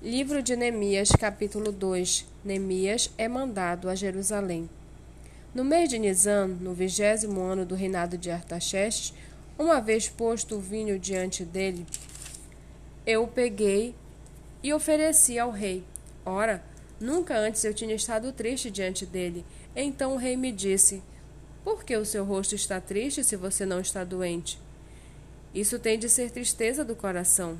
Livro de Neemias, capítulo 2 Neemias é mandado a Jerusalém. No mês de Nisan, no vigésimo ano do reinado de Artaxerxes, uma vez posto o vinho diante dele, eu o peguei e ofereci ao rei. Ora, nunca antes eu tinha estado triste diante dele. Então o rei me disse: Por que o seu rosto está triste se você não está doente? Isso tem de ser tristeza do coração.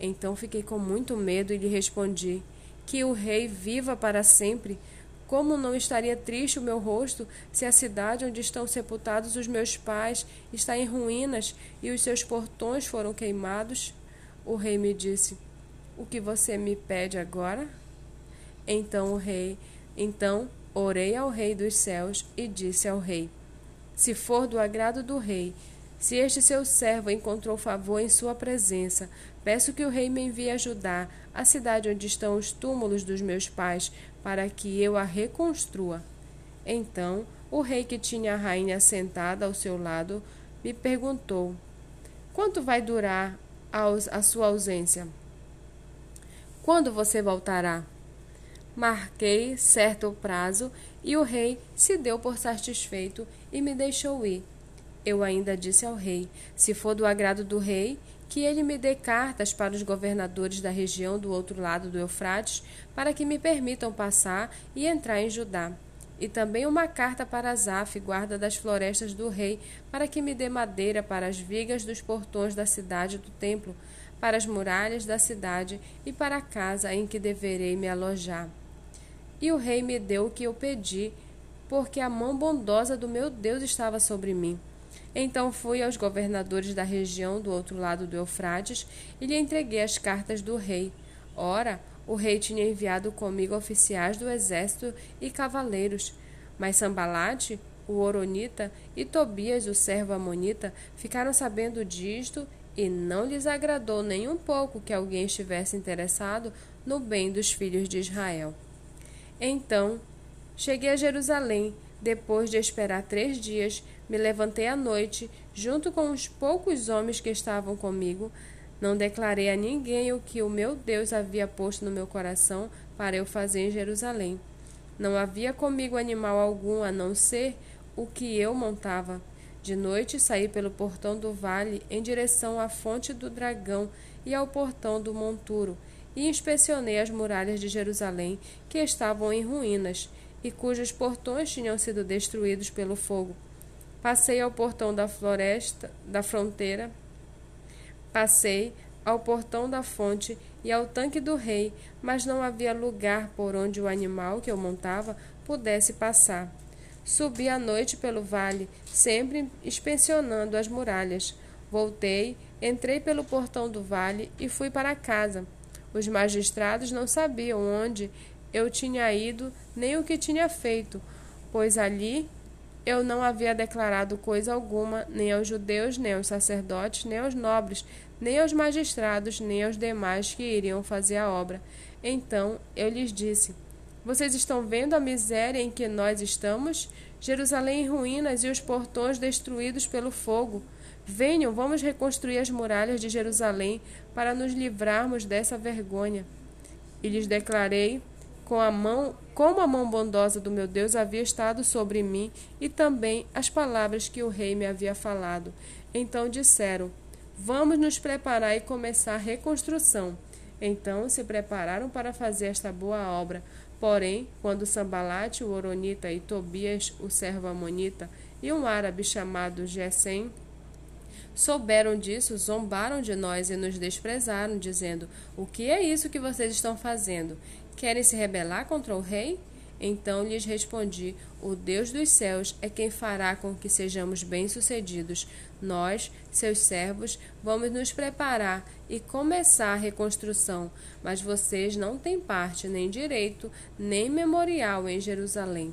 Então fiquei com muito medo e lhe respondi: Que o rei viva para sempre. Como não estaria triste o meu rosto se a cidade onde estão sepultados os meus pais está em ruínas e os seus portões foram queimados? O rei me disse: O que você me pede agora? Então o rei, então orei ao rei dos céus e disse ao rei: Se for do agrado do rei, se este seu servo encontrou favor em sua presença, peço que o rei me envie ajudar a cidade onde estão os túmulos dos meus pais, para que eu a reconstrua. Então, o rei que tinha a rainha sentada ao seu lado me perguntou: Quanto vai durar a sua ausência? Quando você voltará? Marquei certo prazo e o rei se deu por satisfeito e me deixou ir. Eu ainda disse ao rei: Se for do agrado do rei, que ele me dê cartas para os governadores da região do outro lado do Eufrates, para que me permitam passar e entrar em Judá. E também uma carta para Zaf, guarda das florestas do rei, para que me dê madeira para as vigas dos portões da cidade do templo, para as muralhas da cidade e para a casa em que deverei me alojar. E o rei me deu o que eu pedi, porque a mão bondosa do meu Deus estava sobre mim. Então fui aos governadores da região do outro lado do Eufrates e lhe entreguei as cartas do rei. Ora, o rei tinha enviado comigo oficiais do exército e cavaleiros. Mas Sambalate, o Oronita, e Tobias, o servo amonita, ficaram sabendo disto e não lhes agradou nem um pouco que alguém estivesse interessado no bem dos filhos de Israel. Então cheguei a Jerusalém depois de esperar três dias, me levantei à noite, junto com os poucos homens que estavam comigo. Não declarei a ninguém o que o meu Deus havia posto no meu coração para eu fazer em Jerusalém. Não havia comigo animal algum a não ser o que eu montava. De noite saí pelo portão do vale em direção à fonte do dragão e ao portão do monturo, e inspecionei as muralhas de Jerusalém, que estavam em ruínas e cujos portões tinham sido destruídos pelo fogo. Passei ao portão da floresta, da fronteira, passei ao portão da fonte e ao tanque do rei, mas não havia lugar por onde o animal que eu montava pudesse passar. Subi à noite pelo vale, sempre inspecionando as muralhas. Voltei, entrei pelo portão do vale e fui para casa. Os magistrados não sabiam onde eu tinha ido, nem o que tinha feito, pois ali eu não havia declarado coisa alguma, nem aos judeus, nem aos sacerdotes, nem aos nobres, nem aos magistrados, nem aos demais que iriam fazer a obra. Então eu lhes disse: Vocês estão vendo a miséria em que nós estamos? Jerusalém em ruínas e os portões destruídos pelo fogo. Venham, vamos reconstruir as muralhas de Jerusalém para nos livrarmos dessa vergonha. E lhes declarei com a mão, como a mão bondosa do meu Deus havia estado sobre mim, e também as palavras que o rei me havia falado. Então disseram: Vamos nos preparar e começar a reconstrução. Então se prepararam para fazer esta boa obra. Porém, quando Sambalate, o Oronita, e Tobias, o servo amonita, e um árabe chamado Gesem, souberam disso, zombaram de nós e nos desprezaram, dizendo: O que é isso que vocês estão fazendo? Querem se rebelar contra o rei? Então lhes respondi: O Deus dos céus é quem fará com que sejamos bem-sucedidos. Nós, seus servos, vamos nos preparar e começar a reconstrução, mas vocês não têm parte, nem direito, nem memorial em Jerusalém.